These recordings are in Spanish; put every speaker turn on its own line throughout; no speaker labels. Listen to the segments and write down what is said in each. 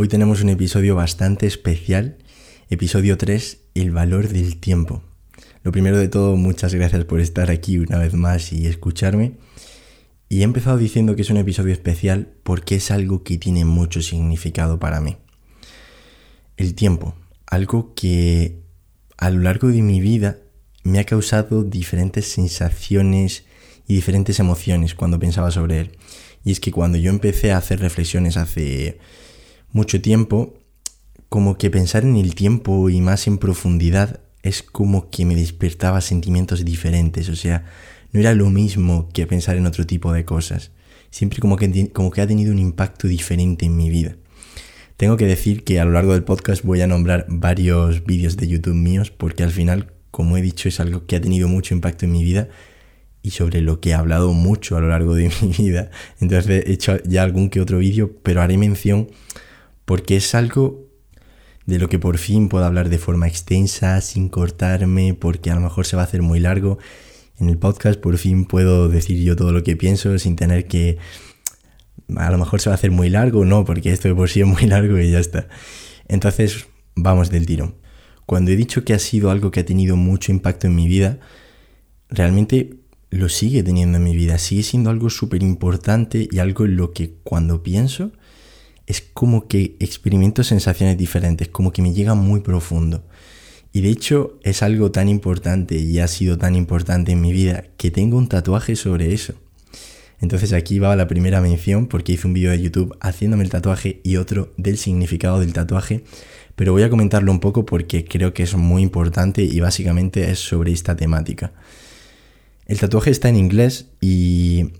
Hoy tenemos un episodio bastante especial, episodio 3, el valor del tiempo. Lo primero de todo, muchas gracias por estar aquí una vez más y escucharme. Y he empezado diciendo que es un episodio especial porque es algo que tiene mucho significado para mí. El tiempo, algo que a lo largo de mi vida me ha causado diferentes sensaciones y diferentes emociones cuando pensaba sobre él. Y es que cuando yo empecé a hacer reflexiones hace mucho tiempo, como que pensar en el tiempo y más en profundidad es como que me despertaba sentimientos diferentes, o sea, no era lo mismo que pensar en otro tipo de cosas. Siempre como que, como que ha tenido un impacto diferente en mi vida. Tengo que decir que a lo largo del podcast voy a nombrar varios vídeos de YouTube míos porque al final, como he dicho, es algo que ha tenido mucho impacto en mi vida y sobre lo que he hablado mucho a lo largo de mi vida. Entonces he hecho ya algún que otro vídeo, pero haré mención porque es algo de lo que por fin puedo hablar de forma extensa, sin cortarme, porque a lo mejor se va a hacer muy largo. En el podcast por fin puedo decir yo todo lo que pienso sin tener que... A lo mejor se va a hacer muy largo, no, porque esto de por sí es muy largo y ya está. Entonces, vamos del tiro. Cuando he dicho que ha sido algo que ha tenido mucho impacto en mi vida, realmente lo sigue teniendo en mi vida, sigue siendo algo súper importante y algo en lo que cuando pienso es como que experimento sensaciones diferentes, como que me llega muy profundo. Y de hecho es algo tan importante y ha sido tan importante en mi vida que tengo un tatuaje sobre eso. Entonces aquí va la primera mención porque hice un vídeo de YouTube haciéndome el tatuaje y otro del significado del tatuaje, pero voy a comentarlo un poco porque creo que es muy importante y básicamente es sobre esta temática. El tatuaje está en inglés y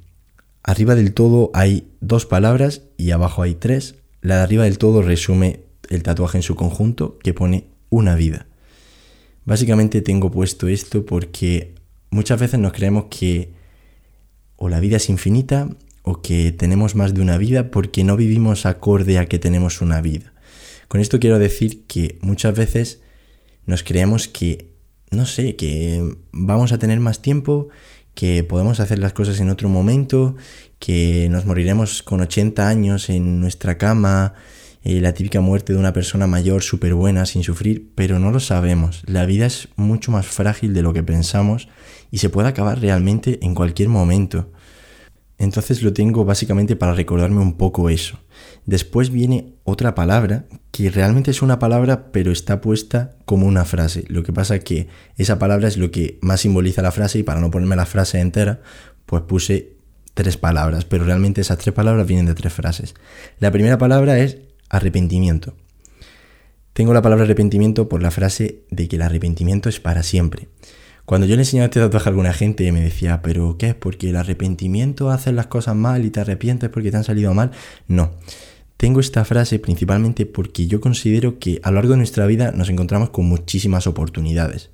arriba del todo hay dos palabras y abajo hay tres. La de arriba del todo resume el tatuaje en su conjunto que pone una vida. Básicamente tengo puesto esto porque muchas veces nos creemos que o la vida es infinita o que tenemos más de una vida porque no vivimos acorde a que tenemos una vida. Con esto quiero decir que muchas veces nos creemos que no sé, que vamos a tener más tiempo, que podemos hacer las cosas en otro momento, que nos moriremos con 80 años en nuestra cama, eh, la típica muerte de una persona mayor súper buena sin sufrir, pero no lo sabemos. La vida es mucho más frágil de lo que pensamos y se puede acabar realmente en cualquier momento. Entonces lo tengo básicamente para recordarme un poco eso. Después viene otra palabra que realmente es una palabra pero está puesta como una frase. Lo que pasa que esa palabra es lo que más simboliza la frase y para no ponerme la frase entera pues puse tres palabras, pero realmente esas tres palabras vienen de tres frases. La primera palabra es arrepentimiento. Tengo la palabra arrepentimiento por la frase de que el arrepentimiento es para siempre. Cuando yo le enseñaba este tatuaje a alguna gente me decía, pero ¿qué es? ¿Porque el arrepentimiento hace las cosas mal y te arrepientes porque te han salido mal? No. Tengo esta frase principalmente porque yo considero que a lo largo de nuestra vida nos encontramos con muchísimas oportunidades.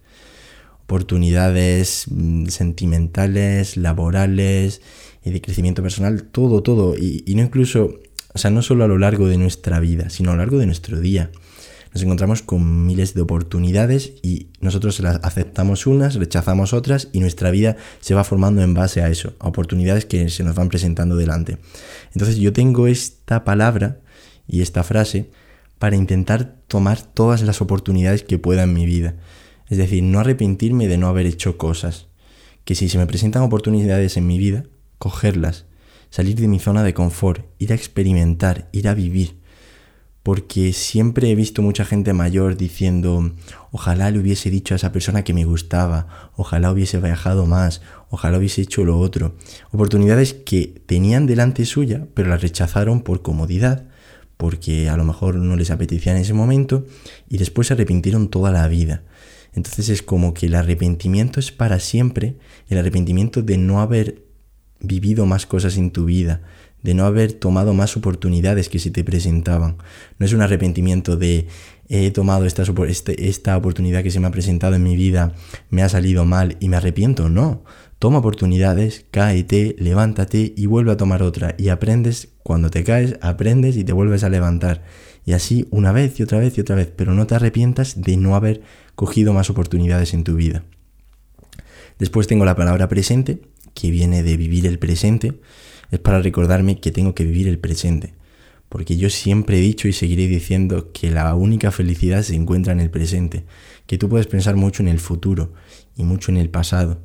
Oportunidades mm, sentimentales, laborales, y de crecimiento personal, todo, todo. Y, no incluso, o sea, no solo a lo largo de nuestra vida, sino a lo largo de nuestro día nos encontramos con miles de oportunidades y nosotros las aceptamos unas, rechazamos otras y nuestra vida se va formando en base a eso, a oportunidades que se nos van presentando delante. Entonces yo tengo esta palabra y esta frase para intentar tomar todas las oportunidades que pueda en mi vida. Es decir, no arrepentirme de no haber hecho cosas. Que si se me presentan oportunidades en mi vida, cogerlas, salir de mi zona de confort, ir a experimentar, ir a vivir porque siempre he visto mucha gente mayor diciendo, ojalá le hubiese dicho a esa persona que me gustaba, ojalá hubiese viajado más, ojalá hubiese hecho lo otro. Oportunidades que tenían delante suya, pero las rechazaron por comodidad, porque a lo mejor no les apetecía en ese momento, y después se arrepintieron toda la vida. Entonces es como que el arrepentimiento es para siempre, el arrepentimiento de no haber vivido más cosas en tu vida, de no haber tomado más oportunidades que se te presentaban. No es un arrepentimiento de he tomado esta, este, esta oportunidad que se me ha presentado en mi vida, me ha salido mal y me arrepiento. No, toma oportunidades, cáete, levántate y vuelve a tomar otra. Y aprendes, cuando te caes, aprendes y te vuelves a levantar. Y así una vez y otra vez y otra vez, pero no te arrepientas de no haber cogido más oportunidades en tu vida. Después tengo la palabra presente, que viene de vivir el presente es para recordarme que tengo que vivir el presente. Porque yo siempre he dicho y seguiré diciendo que la única felicidad se encuentra en el presente, que tú puedes pensar mucho en el futuro y mucho en el pasado,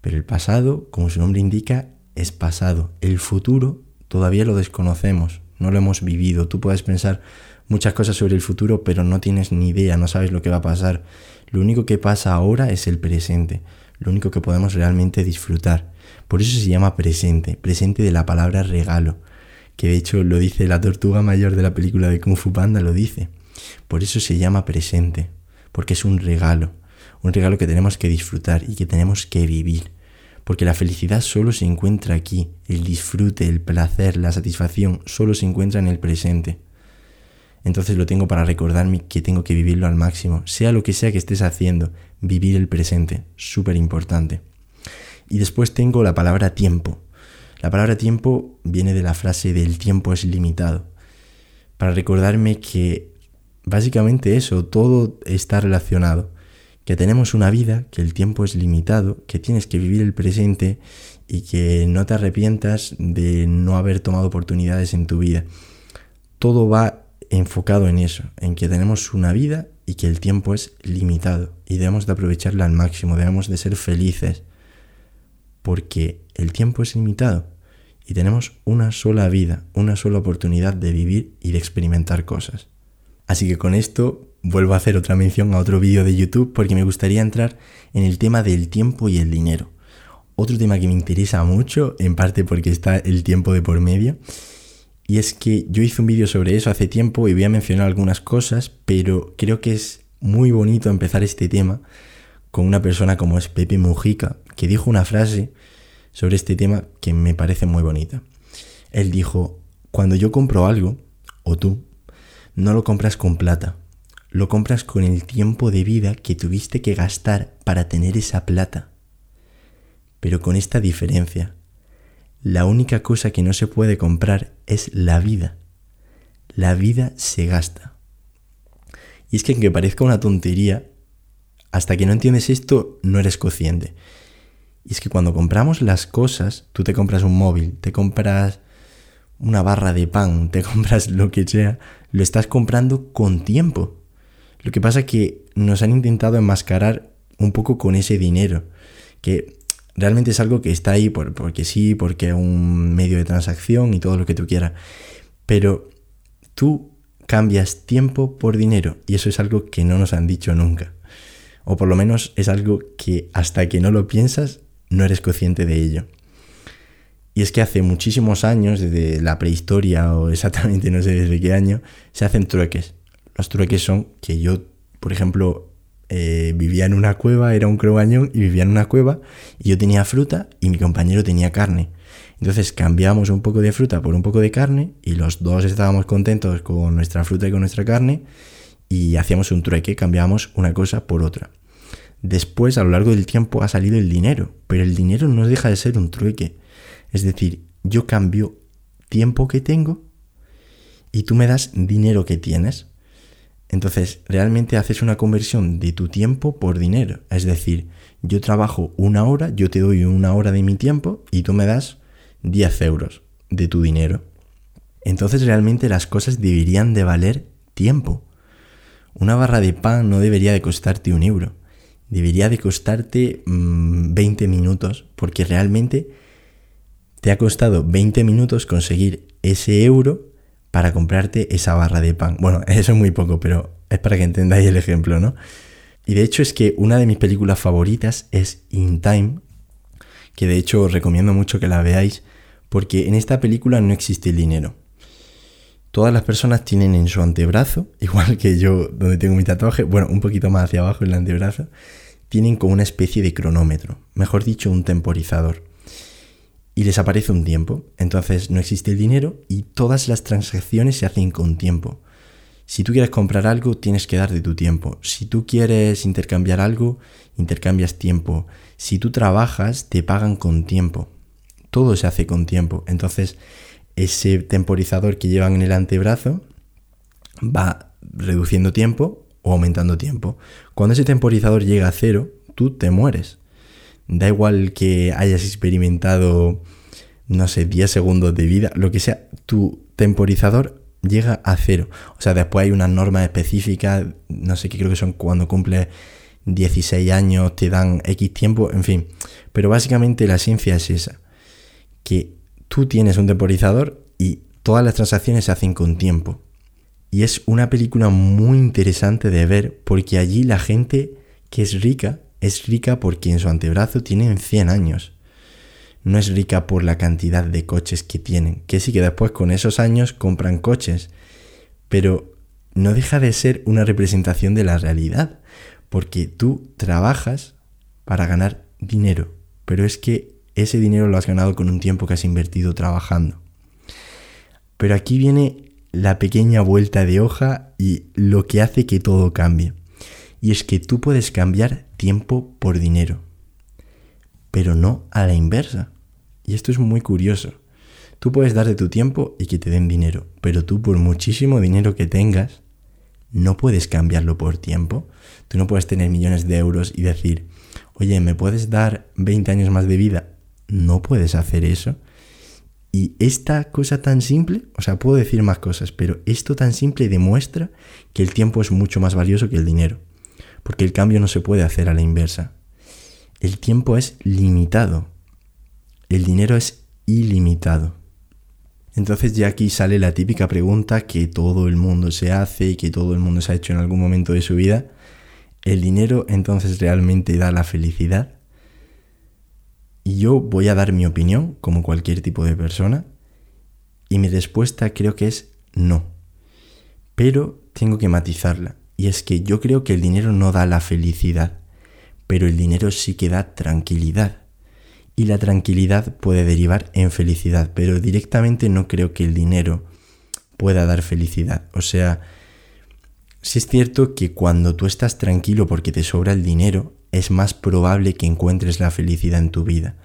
pero el pasado, como su nombre indica, es pasado. El futuro todavía lo desconocemos, no lo hemos vivido. Tú puedes pensar muchas cosas sobre el futuro, pero no tienes ni idea, no sabes lo que va a pasar. Lo único que pasa ahora es el presente, lo único que podemos realmente disfrutar. Por eso se llama presente, presente de la palabra regalo, que de hecho lo dice la tortuga mayor de la película de Kung Fu Panda, lo dice. Por eso se llama presente, porque es un regalo, un regalo que tenemos que disfrutar y que tenemos que vivir. Porque la felicidad solo se encuentra aquí, el disfrute, el placer, la satisfacción, solo se encuentra en el presente. Entonces lo tengo para recordarme que tengo que vivirlo al máximo, sea lo que sea que estés haciendo, vivir el presente, súper importante. Y después tengo la palabra tiempo. La palabra tiempo viene de la frase del tiempo es limitado, para recordarme que básicamente eso, todo está relacionado, que tenemos una vida, que el tiempo es limitado, que tienes que vivir el presente y que no te arrepientas de no haber tomado oportunidades en tu vida. Todo va enfocado en eso, en que tenemos una vida y que el tiempo es limitado y debemos de aprovecharla al máximo, debemos de ser felices porque el tiempo es limitado y tenemos una sola vida, una sola oportunidad de vivir y de experimentar cosas. Así que con esto vuelvo a hacer otra mención a otro vídeo de YouTube porque me gustaría entrar en el tema del tiempo y el dinero. Otro tema que me interesa mucho, en parte porque está el tiempo de por medio, y es que yo hice un vídeo sobre eso hace tiempo y voy a mencionar algunas cosas, pero creo que es muy bonito empezar este tema con una persona como es Pepe Mujica, que dijo una frase sobre este tema que me parece muy bonita. Él dijo, cuando yo compro algo, o tú, no lo compras con plata, lo compras con el tiempo de vida que tuviste que gastar para tener esa plata. Pero con esta diferencia, la única cosa que no se puede comprar es la vida. La vida se gasta. Y es que aunque parezca una tontería, hasta que no entiendes esto, no eres consciente. Y es que cuando compramos las cosas, tú te compras un móvil, te compras una barra de pan, te compras lo que sea, lo estás comprando con tiempo. Lo que pasa es que nos han intentado enmascarar un poco con ese dinero, que realmente es algo que está ahí porque sí, porque es un medio de transacción y todo lo que tú quieras. Pero tú cambias tiempo por dinero y eso es algo que no nos han dicho nunca. O por lo menos es algo que hasta que no lo piensas no eres consciente de ello. Y es que hace muchísimos años, desde la prehistoria o exactamente no sé desde qué año, se hacen trueques. Los trueques son que yo, por ejemplo, eh, vivía en una cueva, era un cromañón y vivía en una cueva y yo tenía fruta y mi compañero tenía carne. Entonces cambiamos un poco de fruta por un poco de carne y los dos estábamos contentos con nuestra fruta y con nuestra carne y hacíamos un trueque, cambiábamos una cosa por otra. Después, a lo largo del tiempo, ha salido el dinero, pero el dinero no deja de ser un trueque. Es decir, yo cambio tiempo que tengo y tú me das dinero que tienes. Entonces, realmente haces una conversión de tu tiempo por dinero. Es decir, yo trabajo una hora, yo te doy una hora de mi tiempo y tú me das 10 euros de tu dinero. Entonces realmente las cosas deberían de valer tiempo. Una barra de pan no debería de costarte un euro. Debería de costarte 20 mm, minutos porque realmente te ha costado 20 minutos conseguir ese euro para comprarte esa barra de pan. Bueno, eso es muy poco, pero es para que entendáis el ejemplo, ¿no? Y de hecho es que una de mis películas favoritas es In Time, que de hecho os recomiendo mucho que la veáis, porque en esta película no existe el dinero. Todas las personas tienen en su antebrazo, igual que yo donde tengo mi tatuaje, bueno, un poquito más hacia abajo en el antebrazo, tienen como una especie de cronómetro, mejor dicho, un temporizador y les aparece un tiempo. Entonces no existe el dinero y todas las transacciones se hacen con tiempo. Si tú quieres comprar algo, tienes que dar de tu tiempo. Si tú quieres intercambiar algo, intercambias tiempo. Si tú trabajas, te pagan con tiempo. Todo se hace con tiempo. Entonces, ese temporizador que llevan en el antebrazo va reduciendo tiempo o aumentando tiempo. Cuando ese temporizador llega a cero, tú te mueres. Da igual que hayas experimentado, no sé, 10 segundos de vida, lo que sea, tu temporizador llega a cero. O sea, después hay unas normas específicas, no sé qué creo que son cuando cumple 16 años, te dan X tiempo, en fin. Pero básicamente la ciencia es esa, que tú tienes un temporizador y todas las transacciones se hacen con tiempo. Y es una película muy interesante de ver porque allí la gente que es rica es rica porque en su antebrazo tienen 100 años. No es rica por la cantidad de coches que tienen, que sí que después con esos años compran coches, pero no deja de ser una representación de la realidad, porque tú trabajas para ganar dinero, pero es que ese dinero lo has ganado con un tiempo que has invertido trabajando. Pero aquí viene la pequeña vuelta de hoja y lo que hace que todo cambie. Y es que tú puedes cambiar tiempo por dinero, pero no a la inversa. Y esto es muy curioso. Tú puedes dar de tu tiempo y que te den dinero, pero tú por muchísimo dinero que tengas, no puedes cambiarlo por tiempo. Tú no puedes tener millones de euros y decir, oye, ¿me puedes dar 20 años más de vida? No puedes hacer eso. Y esta cosa tan simple, o sea, puedo decir más cosas, pero esto tan simple demuestra que el tiempo es mucho más valioso que el dinero porque el cambio no se puede hacer a la inversa. El tiempo es limitado, el dinero es ilimitado. Entonces ya aquí sale la típica pregunta que todo el mundo se hace y que todo el mundo se ha hecho en algún momento de su vida. ¿El dinero entonces realmente da la felicidad? Y yo voy a dar mi opinión, como cualquier tipo de persona, y mi respuesta creo que es no. Pero tengo que matizarla. Y es que yo creo que el dinero no da la felicidad, pero el dinero sí que da tranquilidad. Y la tranquilidad puede derivar en felicidad, pero directamente no creo que el dinero pueda dar felicidad. O sea, sí es cierto que cuando tú estás tranquilo porque te sobra el dinero, es más probable que encuentres la felicidad en tu vida.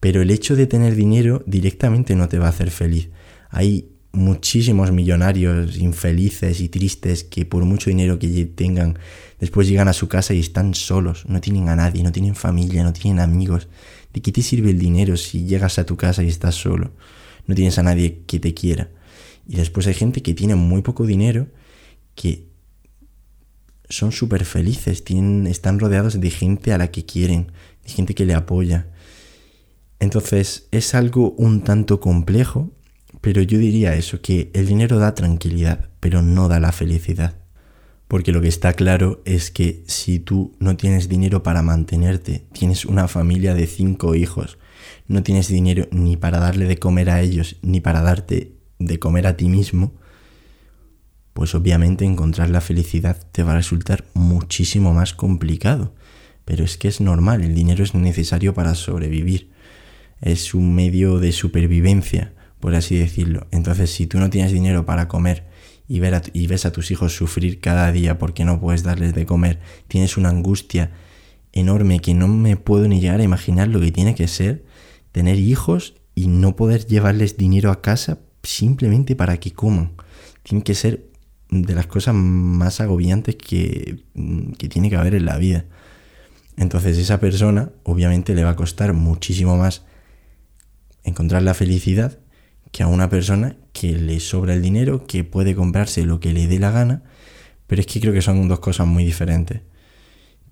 Pero el hecho de tener dinero directamente no te va a hacer feliz. Hay muchísimos millonarios infelices y tristes que por mucho dinero que tengan, después llegan a su casa y están solos, no tienen a nadie, no tienen familia, no tienen amigos. ¿De qué te sirve el dinero si llegas a tu casa y estás solo? No tienes a nadie que te quiera. Y después hay gente que tiene muy poco dinero que son súper felices, tienen, están rodeados de gente a la que quieren, de gente que le apoya. Entonces es algo un tanto complejo pero yo diría eso, que el dinero da tranquilidad, pero no da la felicidad. Porque lo que está claro es que si tú no tienes dinero para mantenerte, tienes una familia de cinco hijos, no tienes dinero ni para darle de comer a ellos, ni para darte de comer a ti mismo, pues obviamente encontrar la felicidad te va a resultar muchísimo más complicado. Pero es que es normal, el dinero es necesario para sobrevivir. Es un medio de supervivencia por así decirlo. Entonces, si tú no tienes dinero para comer y, ver y ves a tus hijos sufrir cada día porque no puedes darles de comer, tienes una angustia enorme que no me puedo ni llegar a imaginar lo que tiene que ser tener hijos y no poder llevarles dinero a casa simplemente para que coman. Tiene que ser de las cosas más agobiantes que, que tiene que haber en la vida. Entonces esa persona obviamente le va a costar muchísimo más encontrar la felicidad que a una persona que le sobra el dinero, que puede comprarse lo que le dé la gana, pero es que creo que son dos cosas muy diferentes.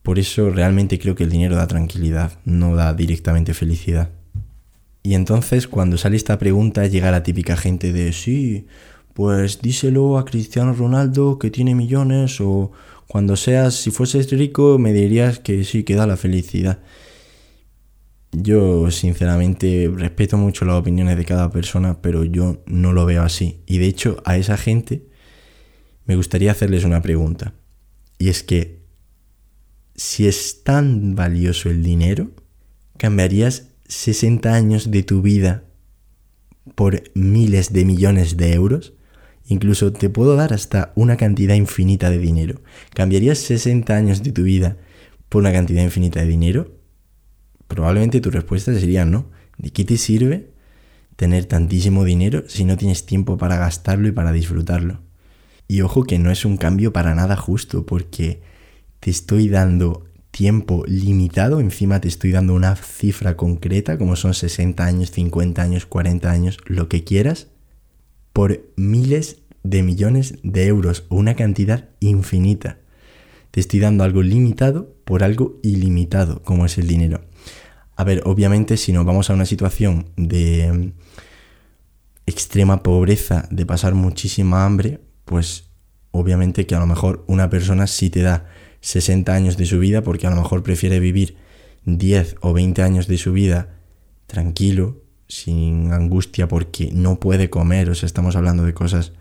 Por eso realmente creo que el dinero da tranquilidad, no da directamente felicidad. Y entonces cuando sale esta pregunta llega la típica gente de sí, pues díselo a Cristiano Ronaldo que tiene millones o cuando seas, si fueses rico me dirías que sí, que da la felicidad. Yo sinceramente respeto mucho las opiniones de cada persona, pero yo no lo veo así. Y de hecho a esa gente me gustaría hacerles una pregunta. Y es que, si es tan valioso el dinero, ¿cambiarías 60 años de tu vida por miles de millones de euros? Incluso te puedo dar hasta una cantidad infinita de dinero. ¿Cambiarías 60 años de tu vida por una cantidad infinita de dinero? Probablemente tu respuesta sería no. ¿De qué te sirve tener tantísimo dinero si no tienes tiempo para gastarlo y para disfrutarlo? Y ojo que no es un cambio para nada justo porque te estoy dando tiempo limitado, encima te estoy dando una cifra concreta como son 60 años, 50 años, 40 años, lo que quieras, por miles de millones de euros una cantidad infinita. Te estoy dando algo limitado por algo ilimitado, como es el dinero. A ver, obviamente si nos vamos a una situación de mm, extrema pobreza, de pasar muchísima hambre, pues obviamente que a lo mejor una persona sí te da 60 años de su vida porque a lo mejor prefiere vivir 10 o 20 años de su vida tranquilo, sin angustia porque no puede comer, o sea, estamos hablando de cosas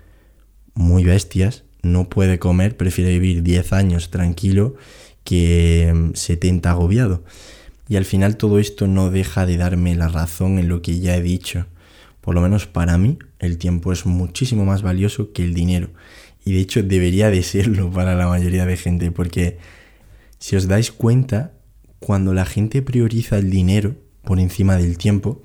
muy bestias, no puede comer, prefiere vivir 10 años tranquilo que 70 mm, agobiado. Y al final todo esto no deja de darme la razón en lo que ya he dicho. Por lo menos para mí el tiempo es muchísimo más valioso que el dinero. Y de hecho debería de serlo para la mayoría de gente porque si os dais cuenta, cuando la gente prioriza el dinero por encima del tiempo,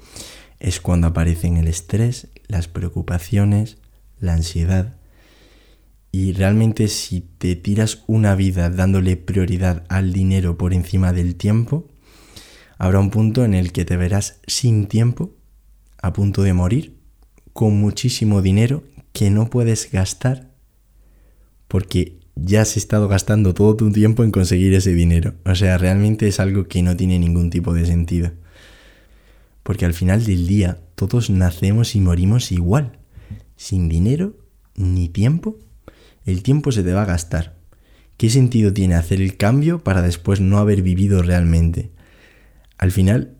es cuando aparecen el estrés, las preocupaciones, la ansiedad. Y realmente si te tiras una vida dándole prioridad al dinero por encima del tiempo, habrá un punto en el que te verás sin tiempo, a punto de morir, con muchísimo dinero que no puedes gastar porque ya has estado gastando todo tu tiempo en conseguir ese dinero. O sea, realmente es algo que no tiene ningún tipo de sentido. Porque al final del día todos nacemos y morimos igual. Sin dinero ni tiempo, el tiempo se te va a gastar. ¿Qué sentido tiene hacer el cambio para después no haber vivido realmente? Al final,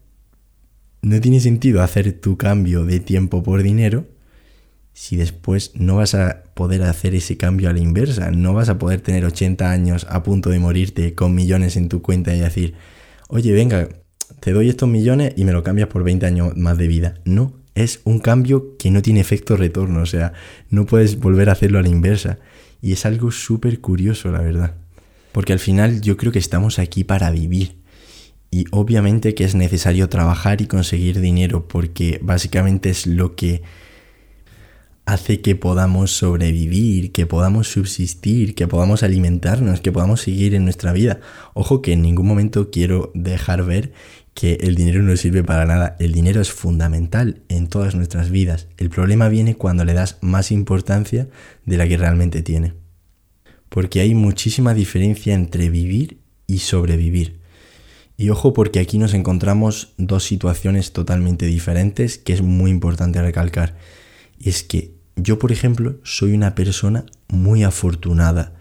no tiene sentido hacer tu cambio de tiempo por dinero si después no vas a poder hacer ese cambio a la inversa, no vas a poder tener 80 años a punto de morirte con millones en tu cuenta y decir, oye, venga, te doy estos millones y me lo cambias por 20 años más de vida. No, es un cambio que no tiene efecto retorno, o sea, no puedes volver a hacerlo a la inversa. Y es algo súper curioso, la verdad. Porque al final yo creo que estamos aquí para vivir. Y obviamente que es necesario trabajar y conseguir dinero porque básicamente es lo que hace que podamos sobrevivir, que podamos subsistir, que podamos alimentarnos, que podamos seguir en nuestra vida. Ojo que en ningún momento quiero dejar ver que el dinero no sirve para nada. El dinero es fundamental en todas nuestras vidas. El problema viene cuando le das más importancia de la que realmente tiene. Porque hay muchísima diferencia entre vivir y sobrevivir. Y ojo porque aquí nos encontramos dos situaciones totalmente diferentes que es muy importante recalcar. Y es que yo, por ejemplo, soy una persona muy afortunada.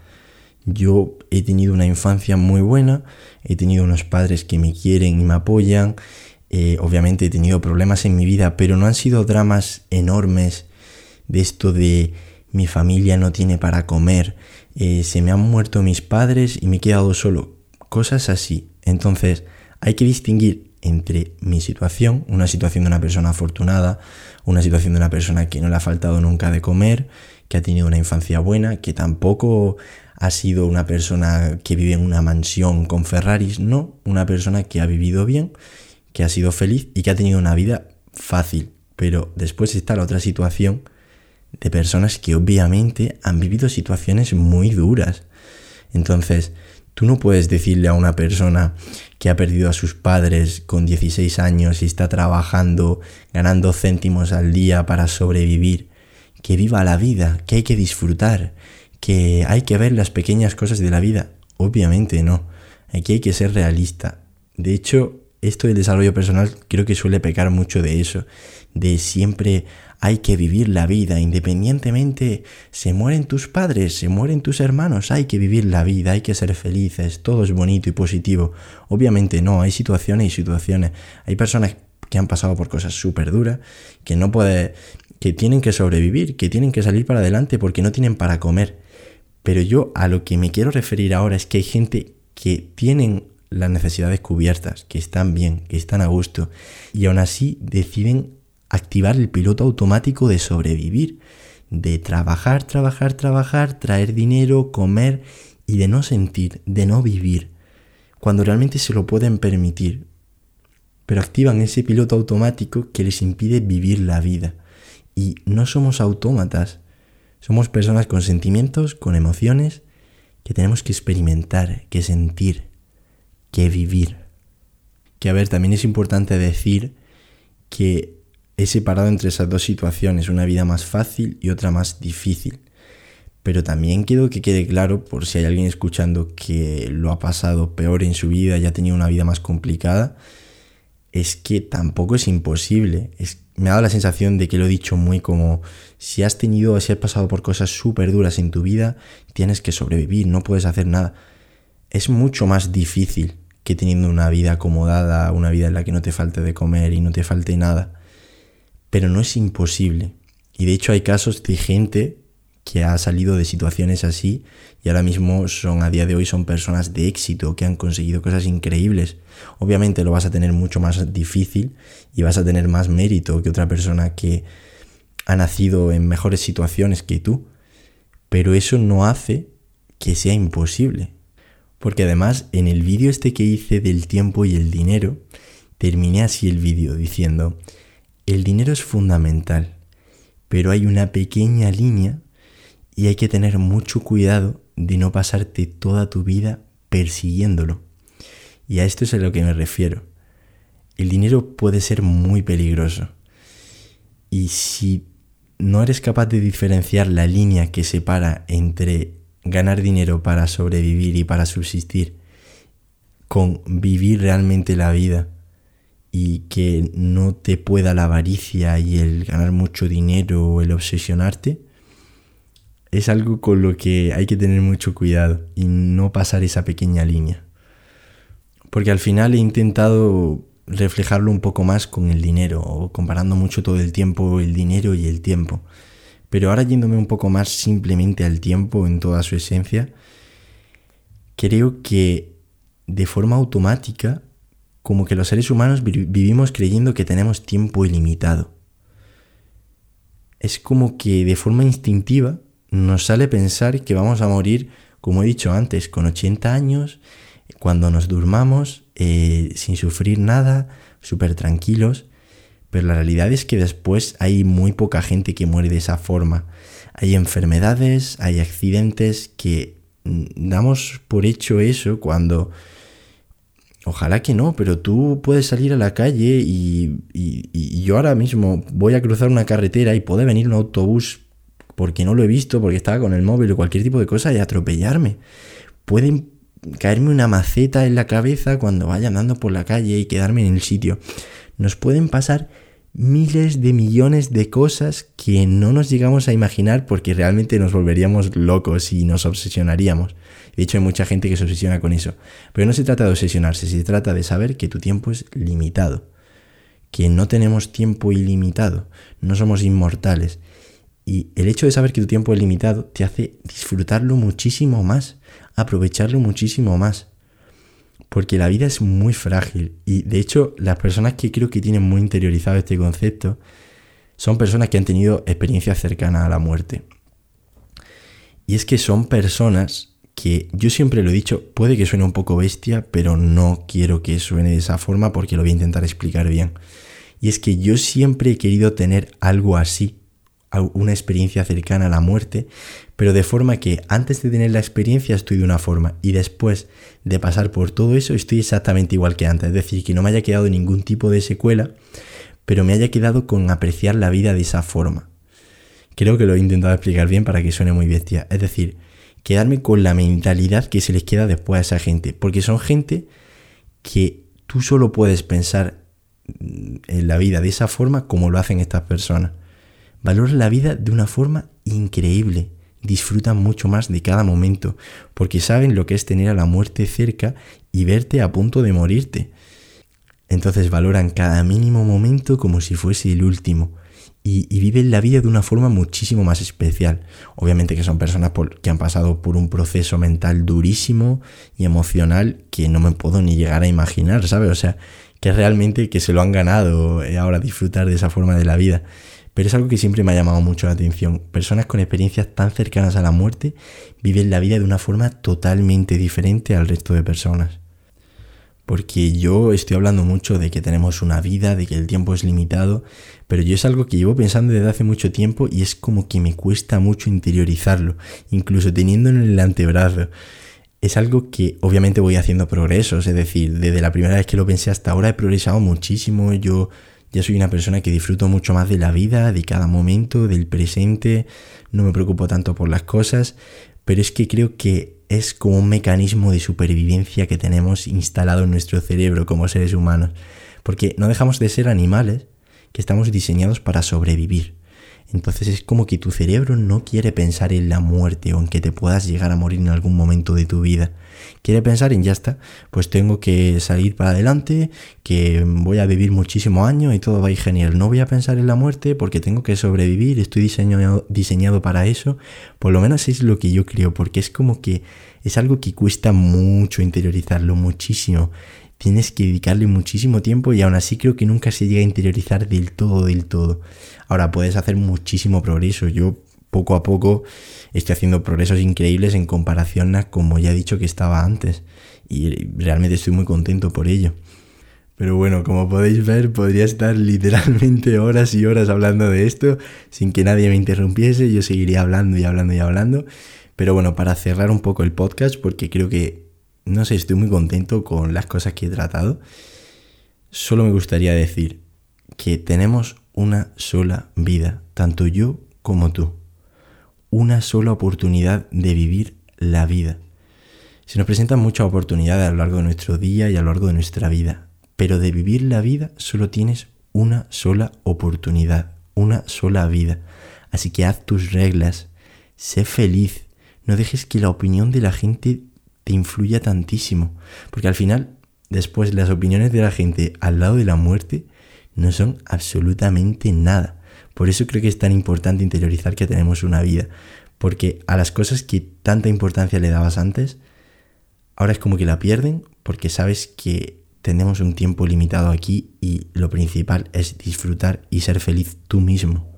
Yo he tenido una infancia muy buena, he tenido unos padres que me quieren y me apoyan. Eh, obviamente he tenido problemas en mi vida, pero no han sido dramas enormes de esto de mi familia no tiene para comer, eh, se me han muerto mis padres y me he quedado solo. Cosas así. Entonces hay que distinguir entre mi situación, una situación de una persona afortunada, una situación de una persona que no le ha faltado nunca de comer, que ha tenido una infancia buena, que tampoco ha sido una persona que vive en una mansión con Ferraris, no, una persona que ha vivido bien, que ha sido feliz y que ha tenido una vida fácil. Pero después está la otra situación de personas que obviamente han vivido situaciones muy duras. Entonces, Tú no puedes decirle a una persona que ha perdido a sus padres con 16 años y está trabajando, ganando céntimos al día para sobrevivir, que viva la vida, que hay que disfrutar, que hay que ver las pequeñas cosas de la vida. Obviamente no. Aquí hay que ser realista. De hecho, esto del desarrollo personal creo que suele pecar mucho de eso, de siempre hay que vivir la vida, independientemente se mueren tus padres, se mueren tus hermanos, hay que vivir la vida, hay que ser felices, todo es bonito y positivo. Obviamente no, hay situaciones y situaciones. Hay personas que han pasado por cosas súper duras, que no puede, que tienen que sobrevivir, que tienen que salir para adelante porque no tienen para comer. Pero yo a lo que me quiero referir ahora es que hay gente que tienen las necesidades cubiertas, que están bien, que están a gusto, y aún así deciden activar el piloto automático de sobrevivir, de trabajar, trabajar, trabajar, traer dinero, comer y de no sentir, de no vivir, cuando realmente se lo pueden permitir. Pero activan ese piloto automático que les impide vivir la vida. Y no somos autómatas, somos personas con sentimientos, con emociones, que tenemos que experimentar, que sentir, que vivir. Que a ver, también es importante decir que he separado entre esas dos situaciones, una vida más fácil y otra más difícil. Pero también quiero que quede claro, por si hay alguien escuchando que lo ha pasado peor en su vida y ha tenido una vida más complicada, es que tampoco es imposible. me ha dado la sensación de que lo he dicho muy como, si has tenido, si has pasado por cosas súper duras en tu vida, tienes que sobrevivir, no puedes hacer nada. Es mucho más difícil que teniendo una vida acomodada, una vida en la que no te falte de comer y no te falte nada. Pero no es imposible. Y de hecho hay casos de gente que ha salido de situaciones así y ahora mismo son a día de hoy son personas de éxito que han conseguido cosas increíbles. Obviamente lo vas a tener mucho más difícil y vas a tener más mérito que otra persona que ha nacido en mejores situaciones que tú, pero eso no hace que sea imposible. Porque además en el vídeo este que hice del tiempo y el dinero, terminé así el vídeo diciendo, el dinero es fundamental, pero hay una pequeña línea y hay que tener mucho cuidado de no pasarte toda tu vida persiguiéndolo. Y a esto es a lo que me refiero. El dinero puede ser muy peligroso. Y si no eres capaz de diferenciar la línea que separa entre ganar dinero para sobrevivir y para subsistir con vivir realmente la vida y que no te pueda la avaricia y el ganar mucho dinero o el obsesionarte, es algo con lo que hay que tener mucho cuidado y no pasar esa pequeña línea. Porque al final he intentado reflejarlo un poco más con el dinero, o comparando mucho todo el tiempo el dinero y el tiempo. Pero ahora yéndome un poco más simplemente al tiempo en toda su esencia, creo que de forma automática, como que los seres humanos vivimos creyendo que tenemos tiempo ilimitado. Es como que de forma instintiva nos sale pensar que vamos a morir, como he dicho antes, con 80 años, cuando nos durmamos, eh, sin sufrir nada, súper tranquilos. Pero la realidad es que después hay muy poca gente que muere de esa forma. Hay enfermedades, hay accidentes que damos por hecho eso cuando... Ojalá que no, pero tú puedes salir a la calle y, y yo ahora mismo voy a cruzar una carretera y puede venir un autobús porque no lo he visto, porque estaba con el móvil o cualquier tipo de cosa y atropellarme. Pueden caerme una maceta en la cabeza cuando vaya andando por la calle y quedarme en el sitio. Nos pueden pasar miles de millones de cosas que no nos llegamos a imaginar porque realmente nos volveríamos locos y nos obsesionaríamos. De hecho, hay mucha gente que se obsesiona con eso. Pero no se trata de obsesionarse, se trata de saber que tu tiempo es limitado. Que no tenemos tiempo ilimitado, no somos inmortales y el hecho de saber que tu tiempo es limitado te hace disfrutarlo muchísimo más, aprovecharlo muchísimo más. Porque la vida es muy frágil. Y de hecho, las personas que creo que tienen muy interiorizado este concepto son personas que han tenido experiencias cercanas a la muerte. Y es que son personas que yo siempre lo he dicho, puede que suene un poco bestia, pero no quiero que suene de esa forma porque lo voy a intentar explicar bien. Y es que yo siempre he querido tener algo así una experiencia cercana a la muerte, pero de forma que antes de tener la experiencia estoy de una forma y después de pasar por todo eso estoy exactamente igual que antes, es decir, que no me haya quedado ningún tipo de secuela, pero me haya quedado con apreciar la vida de esa forma. Creo que lo he intentado explicar bien para que suene muy bestia, es decir, quedarme con la mentalidad que se les queda después a esa gente, porque son gente que tú solo puedes pensar en la vida de esa forma como lo hacen estas personas valoran la vida de una forma increíble, disfrutan mucho más de cada momento, porque saben lo que es tener a la muerte cerca y verte a punto de morirte. Entonces valoran cada mínimo momento como si fuese el último y, viven la vida de una forma muchísimo más especial. Obviamente que son personas que han pasado por un proceso mental durísimo y emocional que no me puedo ni llegar a imaginar, ¿sabes? O sea, que realmente que se lo han ganado eh, ahora disfrutar de esa forma de la vida. Pero es algo que siempre me ha llamado mucho la atención. Personas con experiencias tan cercanas a la muerte viven la vida de una forma totalmente diferente al resto de personas. Porque yo estoy hablando mucho de que tenemos una vida, de que el tiempo es limitado, pero yo es algo que llevo pensando desde hace mucho tiempo y es como que me cuesta mucho interiorizarlo, incluso teniendo en el antebrazo. Es algo que obviamente voy haciendo progresos, es decir, desde la primera vez que lo pensé hasta ahora he progresado muchísimo, yo Ya soy una persona que disfruto mucho más de la vida, de cada momento, del presente, no me preocupo tanto por las cosas, pero es que creo que es como un mecanismo de supervivencia que tenemos instalado en nuestro cerebro como seres humanos, porque no dejamos de ser animales que estamos diseñados para sobrevivir. Entonces es como que tu cerebro no quiere pensar en la muerte o en que te puedas llegar a morir en algún momento de tu vida. Quiere pensar en ya está, pues tengo que salir para adelante, que voy a vivir muchísimo años y todo va a ir genial. No voy a pensar en la muerte porque tengo que sobrevivir, estoy diseñado, diseñado para eso. Por lo menos es lo que yo creo, porque es como que es algo que cuesta mucho interiorizarlo, muchísimo tienes que dedicarle muchísimo tiempo y aún así creo que nunca se llega a interiorizar del todo, del todo. Ahora puedes hacer muchísimo progreso. Yo poco a poco estoy haciendo progresos increíbles en comparación a como ya he dicho que estaba antes. Y realmente estoy muy contento por ello. Pero bueno, como podéis ver, podría estar literalmente horas y horas hablando de esto sin que nadie me interrumpiese. Yo seguiría hablando y hablando y hablando. Pero bueno, para cerrar un poco el podcast, porque creo que no sé, estoy muy contento con las cosas que he tratado. Solo me gustaría decir que tenemos una sola vida, tanto yo como tú. Una sola oportunidad de vivir la vida. Se nos presentan muchas oportunidades a lo largo de nuestro día y a lo largo de nuestra vida, pero de vivir la vida solo tienes una sola oportunidad, una sola vida. Así que haz tus reglas, sé feliz, no dejes que la opinión de la gente te influya tantísimo. Porque al final, después las opiniones de la gente al lado de la muerte no son absolutamente nada. Por eso creo que es tan importante interiorizar que tenemos una vida. Porque a las cosas que tanta importancia le dabas antes, ahora es como que la pierden porque sabes que tenemos un tiempo limitado aquí y lo principal es disfrutar y ser feliz tú mismo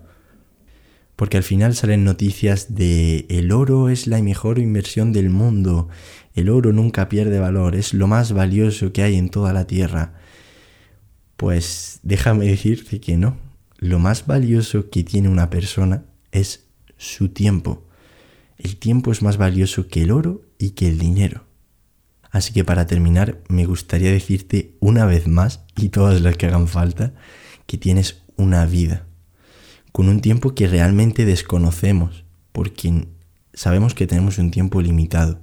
porque al final salen noticias de el oro es la mejor inversión del mundo, el oro nunca pierde valor, es lo más valioso que hay en toda la tierra. Pues déjame decirte que no, lo más valioso que tiene una persona es su tiempo. El tiempo es más valioso que el oro y que el dinero. Así que para terminar, me gustaría decirte una vez más, y todas las que hagan falta, que tienes una vida con un tiempo que realmente desconocemos, porque sabemos que tenemos un tiempo limitado,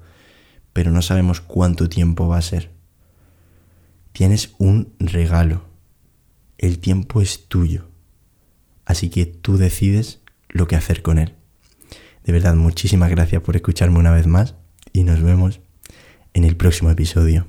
pero no sabemos cuánto tiempo va a ser. Tienes un regalo. El tiempo es tuyo. Así que tú decides lo que hacer con él. De verdad, muchísimas gracias por escucharme una vez más y nos vemos en el próximo episodio.